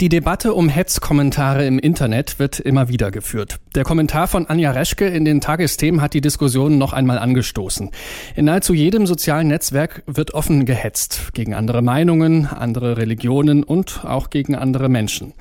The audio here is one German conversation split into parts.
Die Debatte um Hetzkommentare im Internet wird immer wieder geführt. Der Kommentar von Anja Reschke in den Tagesthemen hat die Diskussion noch einmal angestoßen. In nahezu jedem sozialen Netzwerk wird offen gehetzt. Gegen andere Meinungen, andere Religionen und auch gegen andere Menschen.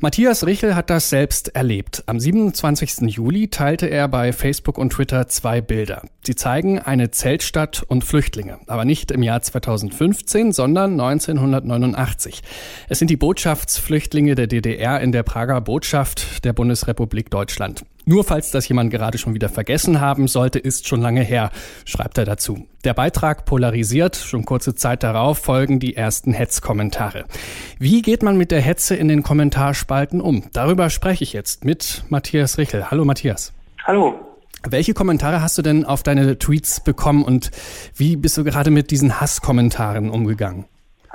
Matthias Richel hat das selbst erlebt. Am 27. Juli teilte er bei Facebook und Twitter zwei Bilder. Sie zeigen eine Zeltstadt und Flüchtlinge. Aber nicht im Jahr 2015, sondern 1989. Es sind die Botschaftsflüchtlinge Flüchtlinge der DDR in der Prager Botschaft der Bundesrepublik Deutschland. Nur falls das jemand gerade schon wieder vergessen haben sollte, ist schon lange her, schreibt er dazu. Der Beitrag polarisiert, schon kurze Zeit darauf folgen die ersten Hetzkommentare. Wie geht man mit der Hetze in den Kommentarspalten um? Darüber spreche ich jetzt mit Matthias Richel. Hallo Matthias. Hallo. Welche Kommentare hast du denn auf deine Tweets bekommen und wie bist du gerade mit diesen Hasskommentaren umgegangen?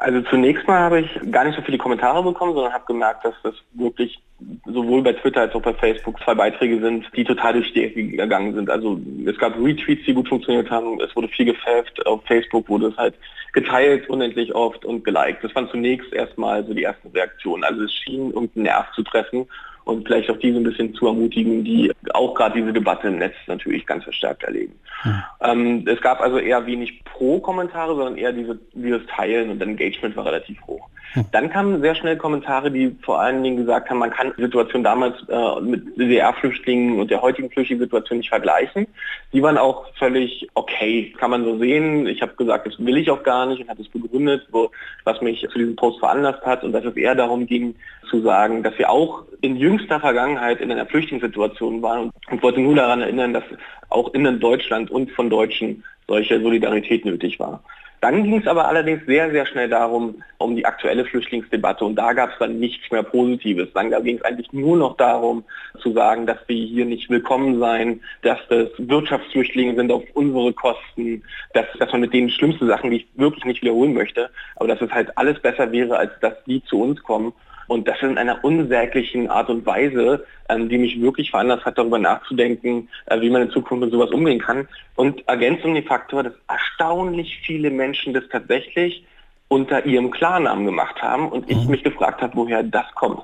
Also zunächst mal habe ich gar nicht so viele Kommentare bekommen, sondern habe gemerkt, dass das wirklich sowohl bei Twitter als auch bei Facebook zwei Beiträge sind, die total durch die Ecke gegangen sind. Also es gab Retweets, die gut funktioniert haben, es wurde viel gefällt, auf Facebook wurde es halt geteilt unendlich oft und geliked. Das waren zunächst erstmal so die ersten Reaktionen. Also es schien irgendeinen Nerv zu treffen und vielleicht auch die so ein bisschen zu ermutigen, die auch gerade diese Debatte im Netz natürlich ganz verstärkt erleben. Hm. Ähm, es gab also eher wenig Pro-Kommentare, sondern eher diese, dieses Teilen und Engagement war relativ hoch. Hm. Dann kamen sehr schnell Kommentare, die vor allen Dingen gesagt haben, man kann die Situation damals äh, mit DDR-Flüchtlingen und der heutigen Flüchtlingssituation nicht vergleichen. Die waren auch völlig okay, kann man so sehen. Ich habe gesagt, das will ich auch gar nicht und habe es begründet, wo, was mich zu diesem Post veranlasst hat und dass es eher darum ging zu sagen, dass wir auch in jüngster Vergangenheit in einer Flüchtlingssituation waren und, wollte nur daran erinnern, dass auch in Deutschland und von Deutschen solche Solidarität nötig war. Dann ging es aber allerdings sehr, sehr schnell darum, um die aktuelle Flüchtlingsdebatte und da gab es dann nichts mehr Positives. Dann ging es eigentlich nur noch darum zu sagen, dass wir hier nicht willkommen seien, dass das Wirtschaftsflüchtlinge sind auf unsere Kosten, dass, dass man mit denen schlimmste Sachen, die ich wirklich nicht wiederholen möchte, aber dass es halt alles besser wäre, als dass die zu uns kommen und das in einer unsäglichen Art und Weise, ähm, die mich wirklich veranlasst hat, darüber nachzudenken, äh, wie man in Zukunft mit sowas umgehen kann. Und Ergänzung die Faktor, dass erstaunlich viele Menschen das tatsächlich unter ihrem Klarnamen gemacht haben und ich mhm. mich gefragt habe, woher das kommt.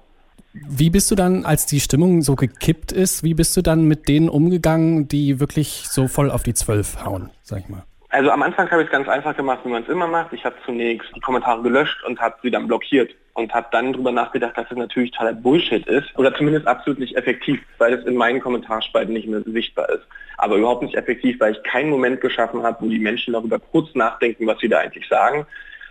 Wie bist du dann, als die Stimmung so gekippt ist, wie bist du dann mit denen umgegangen, die wirklich so voll auf die Zwölf hauen, sag ich mal? Also am Anfang habe ich es ganz einfach gemacht, wie man es immer macht. Ich habe zunächst die Kommentare gelöscht und habe sie dann blockiert und habe dann darüber nachgedacht, dass es natürlich totaler Bullshit ist oder zumindest absolut nicht effektiv, weil es in meinen Kommentarspalten nicht mehr sichtbar ist. Aber überhaupt nicht effektiv, weil ich keinen Moment geschaffen habe, wo die Menschen darüber kurz nachdenken, was sie da eigentlich sagen.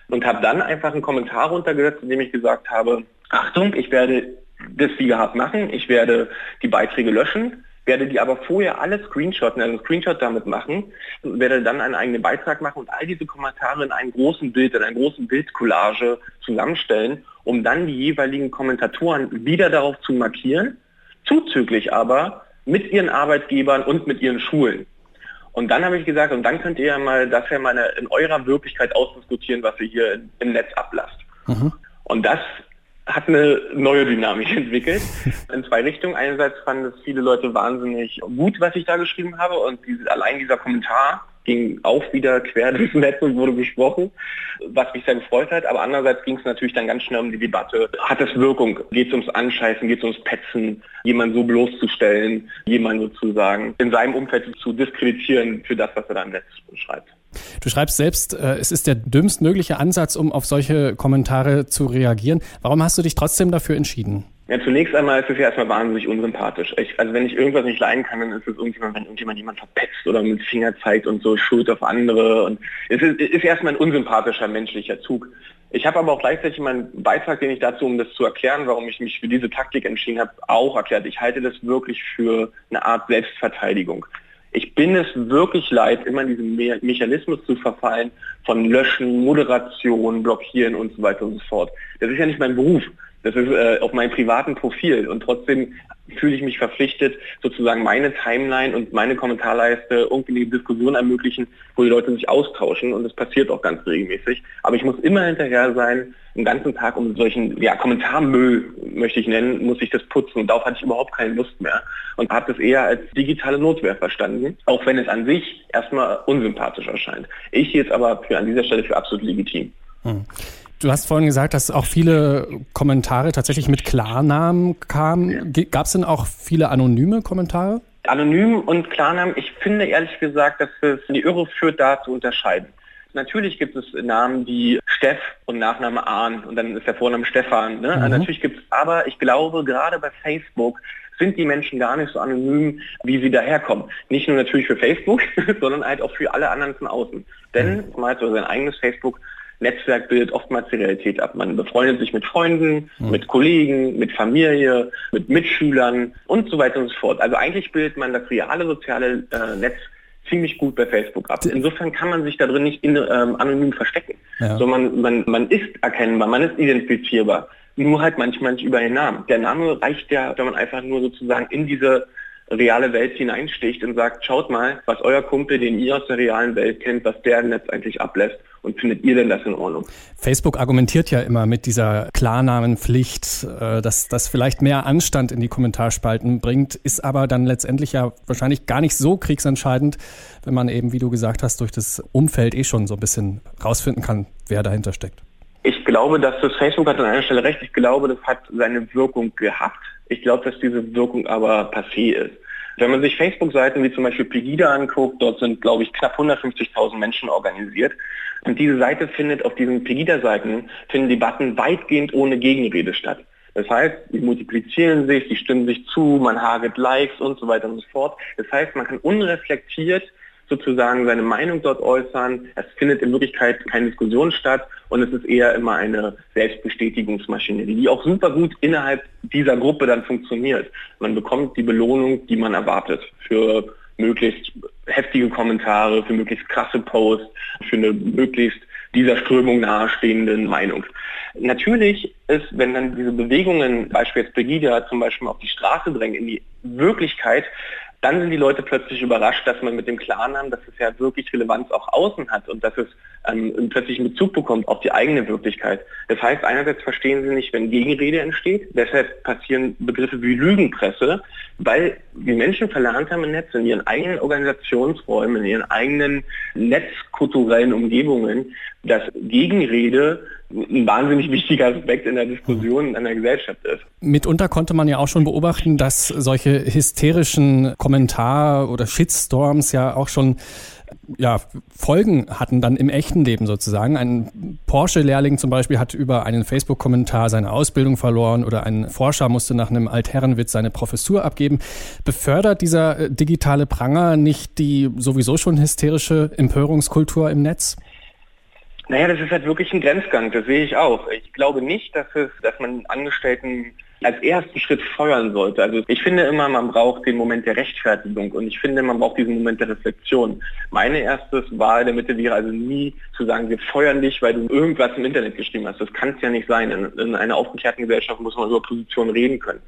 Und habe dann einfach einen Kommentar runtergesetzt, in dem ich gesagt habe, Achtung, ich werde das wie gehabt machen, ich werde die Beiträge löschen werde die aber vorher alle screenshotten, also einen Screenshot damit machen, werde dann einen eigenen Beitrag machen und all diese Kommentare in einem großen Bild, in einer großen Bildcollage zusammenstellen, um dann die jeweiligen Kommentatoren wieder darauf zu markieren, zuzüglich aber mit ihren Arbeitgebern und mit ihren Schulen. Und dann habe ich gesagt, und dann könnt ihr ja mal das ja mal in eurer Wirklichkeit ausdiskutieren, was ihr hier im Netz ablasst. Mhm. Und das hat eine neue Dynamik entwickelt. In zwei Richtungen. Einerseits fanden es viele Leute wahnsinnig gut, was ich da geschrieben habe und diese, allein dieser Kommentar ging auch wieder quer durchs Netz und wurde besprochen, was mich sehr gefreut hat. Aber andererseits ging es natürlich dann ganz schnell um die Debatte. Hat es Wirkung? Geht es ums Anscheißen? Geht es ums Petzen? Jemanden so bloßzustellen? Jemanden sozusagen in seinem Umfeld zu diskreditieren für das, was er da im Netz schreibt? Du schreibst selbst, äh, es ist der dümmstmögliche Ansatz, um auf solche Kommentare zu reagieren. Warum hast du dich trotzdem dafür entschieden? Ja, zunächst einmal ist es ja erstmal wahnsinnig unsympathisch. Ich, also wenn ich irgendwas nicht leiden kann, dann ist es irgendjemand, wenn irgendjemand jemand verpetzt oder mit Finger zeigt und so Schuld auf andere. Und es ist, ist erstmal ein unsympathischer menschlicher Zug. Ich habe aber auch gleichzeitig meinen Beitrag, den ich dazu, um das zu erklären, warum ich mich für diese Taktik entschieden habe, auch erklärt. Ich halte das wirklich für eine Art Selbstverteidigung. Ich bin es wirklich leid, immer in diesen Me Mechanismus zu verfallen von Löschen, Moderation, Blockieren und so weiter und so fort. Das ist ja nicht mein Beruf. Das ist äh, auf meinem privaten Profil und trotzdem fühle ich mich verpflichtet, sozusagen meine Timeline und meine Kommentarleiste irgendwie eine Diskussion ermöglichen, wo die Leute sich austauschen und das passiert auch ganz regelmäßig. Aber ich muss immer hinterher sein, den ganzen Tag um solchen ja, Kommentarmüll, möchte ich nennen, muss ich das putzen und darauf hatte ich überhaupt keine Lust mehr und habe das eher als digitale Notwehr verstanden, auch wenn es an sich erstmal unsympathisch erscheint. Ich jetzt aber für an dieser Stelle für absolut legitim. Hm. Du hast vorhin gesagt, dass auch viele Kommentare tatsächlich mit Klarnamen kamen. Gab es denn auch viele anonyme Kommentare? Anonym und Klarnamen, ich finde ehrlich gesagt, dass es in die Irre führt, da zu unterscheiden. Natürlich gibt es Namen wie Steff und Nachname Ahn und dann ist der Vorname Stefan. Ne? Mhm. Natürlich gibt es, aber ich glaube, gerade bei Facebook sind die Menschen gar nicht so anonym, wie sie daherkommen. Nicht nur natürlich für Facebook, sondern halt auch für alle anderen von außen. Denn mhm. mal so sein eigenes Facebook Netzwerk bildet oftmals die Realität ab. Man befreundet sich mit Freunden, mhm. mit Kollegen, mit Familie, mit Mitschülern und so weiter und so fort. Also eigentlich bildet man das reale soziale äh, Netz ziemlich gut bei Facebook ab. Insofern kann man sich da drin nicht in, ähm, anonym verstecken, ja. sondern man, man ist erkennbar, man ist identifizierbar. Nur halt manchmal nicht über den Namen. Der Name reicht ja, wenn man einfach nur sozusagen in diese reale Welt hineinsticht und sagt, schaut mal, was euer Kumpel, den ihr aus der realen Welt kennt, was der im Netz eigentlich ablässt und findet ihr denn das in Ordnung? Facebook argumentiert ja immer mit dieser Klarnamenpflicht, äh, dass das vielleicht mehr Anstand in die Kommentarspalten bringt, ist aber dann letztendlich ja wahrscheinlich gar nicht so kriegsentscheidend, wenn man eben, wie du gesagt hast, durch das Umfeld eh schon so ein bisschen rausfinden kann, wer dahinter steckt. Ich glaube, dass das Facebook hat an einer Stelle recht. Ich glaube, das hat seine Wirkung gehabt. Ich glaube, dass diese Wirkung aber passé ist. Wenn man sich Facebook-Seiten wie zum Beispiel Pegida anguckt, dort sind, glaube ich, knapp 150.000 Menschen organisiert. Und diese Seite findet auf diesen Pegida-Seiten, finden Debatten weitgehend ohne Gegenrede statt. Das heißt, die multiplizieren sich, die stimmen sich zu, man haget Likes und so weiter und so fort. Das heißt, man kann unreflektiert sozusagen seine Meinung dort äußern. Es findet in Wirklichkeit keine Diskussion statt und es ist eher immer eine Selbstbestätigungsmaschinerie, die auch super gut innerhalb dieser Gruppe dann funktioniert. Man bekommt die Belohnung, die man erwartet für möglichst heftige Kommentare, für möglichst krasse Posts, für eine möglichst dieser Strömung nahestehenden Meinung. Natürlich ist, wenn dann diese Bewegungen, beispielsweise Pegida zum Beispiel auf die Straße drängen, in die Wirklichkeit, dann sind die Leute plötzlich überrascht, dass man mit dem Klarnamen, dass es ja wirklich Relevanz auch außen hat und dass es ähm, plötzlich einen Bezug bekommt auf die eigene Wirklichkeit. Das heißt, einerseits verstehen sie nicht, wenn Gegenrede entsteht, deshalb passieren Begriffe wie Lügenpresse, weil die Menschen verlernt haben im Netz, in ihren eigenen Organisationsräumen, in ihren eigenen netzkulturellen Umgebungen, dass Gegenrede ein wahnsinnig wichtiger Aspekt in der Diskussion in einer Gesellschaft ist. Mitunter konnte man ja auch schon beobachten, dass solche hysterischen Kommentar- oder Shitstorms ja auch schon ja, Folgen hatten dann im echten Leben sozusagen. Ein Porsche-Lehrling zum Beispiel hat über einen Facebook-Kommentar seine Ausbildung verloren oder ein Forscher musste nach einem Altherrenwitz seine Professur abgeben. Befördert dieser äh, digitale Pranger nicht die sowieso schon hysterische Empörungskultur im Netz? Naja, das ist halt wirklich ein Grenzgang, das sehe ich auch. Ich glaube nicht, dass es, dass man Angestellten als ersten Schritt feuern sollte. Also ich finde immer, man braucht den Moment der Rechtfertigung und ich finde, man braucht diesen Moment der Reflexion. Meine erste Wahl der Mitte wäre also nie zu sagen, wir feuern dich, weil du irgendwas im Internet geschrieben hast. Das kann es ja nicht sein. In, in einer aufgeklärten Gesellschaft muss man über Positionen reden können.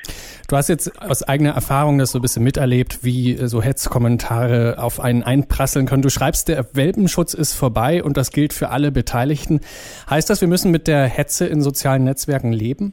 Du hast jetzt aus eigener Erfahrung das so ein bisschen miterlebt, wie so Hetzkommentare auf einen einprasseln können. Du schreibst, der Welpenschutz ist vorbei und das gilt für alle Beteiligten. Heißt das, wir müssen mit der Hetze in sozialen Netzwerken leben?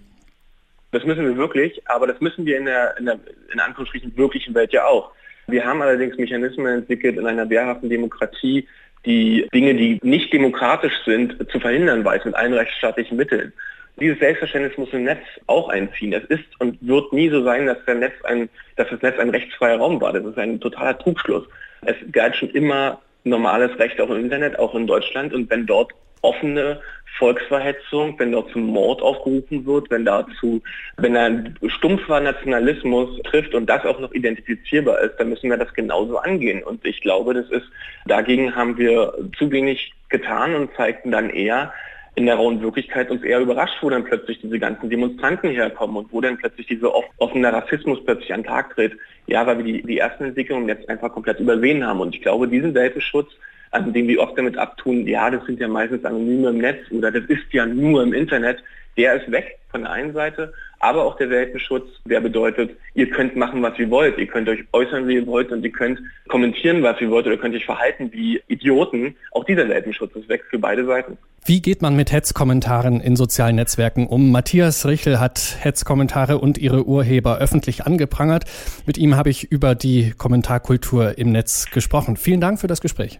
Das müssen wir wirklich, aber das müssen wir in der, in der in Anführungsstrichen wirklichen Welt ja auch. Wir haben allerdings Mechanismen entwickelt in einer wehrhaften Demokratie, die Dinge, die nicht demokratisch sind, zu verhindern weiß mit allen rechtsstaatlichen Mitteln. Dieses Selbstverständnis muss im Netz auch einziehen. Es ist und wird nie so sein, dass, ein, dass das Netz ein rechtsfreier Raum war. Das ist ein totaler Trugschluss. Es galt schon immer normales Recht auch im Internet, auch in Deutschland. Und wenn dort offene Volksverhetzung, wenn dort zum Mord aufgerufen wird, wenn dazu, wenn ein stumpfer Nationalismus trifft und das auch noch identifizierbar ist, dann müssen wir das genauso angehen. Und ich glaube, das ist, dagegen haben wir zu wenig getan und zeigten dann eher, in der rauen Wirklichkeit uns eher überrascht, wo dann plötzlich diese ganzen Demonstranten herkommen und wo dann plötzlich dieser offene Rassismus plötzlich an den Tag tritt. Ja, weil wir die, die ersten Entwicklungen jetzt einfach komplett übersehen haben. Und ich glaube, diesen Welpenschutz also den wir oft damit abtun, ja, das sind ja meistens Anonyme im Netz oder das ist ja nur im Internet, der ist weg von der einen Seite, aber auch der Weltenschutz, der bedeutet, ihr könnt machen, was ihr wollt, ihr könnt euch äußern, wie ihr wollt und ihr könnt kommentieren, was ihr wollt oder könnt euch verhalten wie Idioten. Auch dieser Weltenschutz ist weg für beide Seiten. Wie geht man mit Hetzkommentaren in sozialen Netzwerken um? Matthias Richel hat Hetzkommentare und ihre Urheber öffentlich angeprangert. Mit ihm habe ich über die Kommentarkultur im Netz gesprochen. Vielen Dank für das Gespräch.